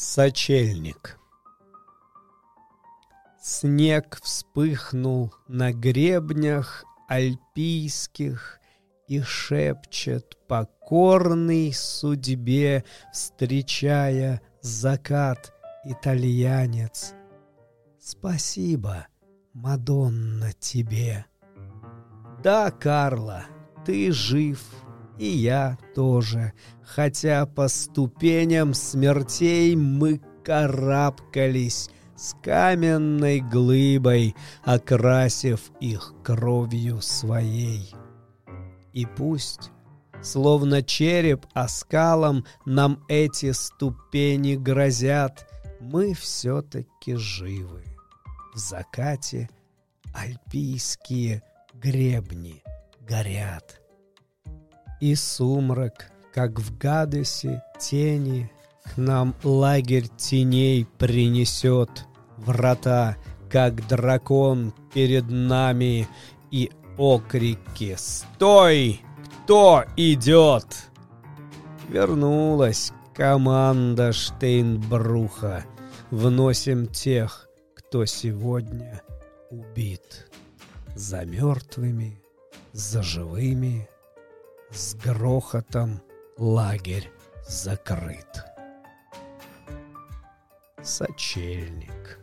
Сочельник Снег вспыхнул на гребнях альпийских И шепчет покорный судьбе, Встречая закат итальянец. Спасибо, Мадонна, тебе. Да, Карла, ты жив, и я тоже, хотя по ступеням смертей мы карабкались с каменной глыбой, окрасив их кровью своей. И пусть, словно череп оскалом, нам эти ступени грозят, мы все-таки живы. В закате альпийские гребни горят. И сумрак, как в Гадесе тени, К нам лагерь теней принесет Врата, как дракон перед нами, И окрики «Стой! Кто идет?» Вернулась команда Штейнбруха. Вносим тех, кто сегодня убит. За мертвыми, за живыми — с грохотом лагерь закрыт. Сочельник.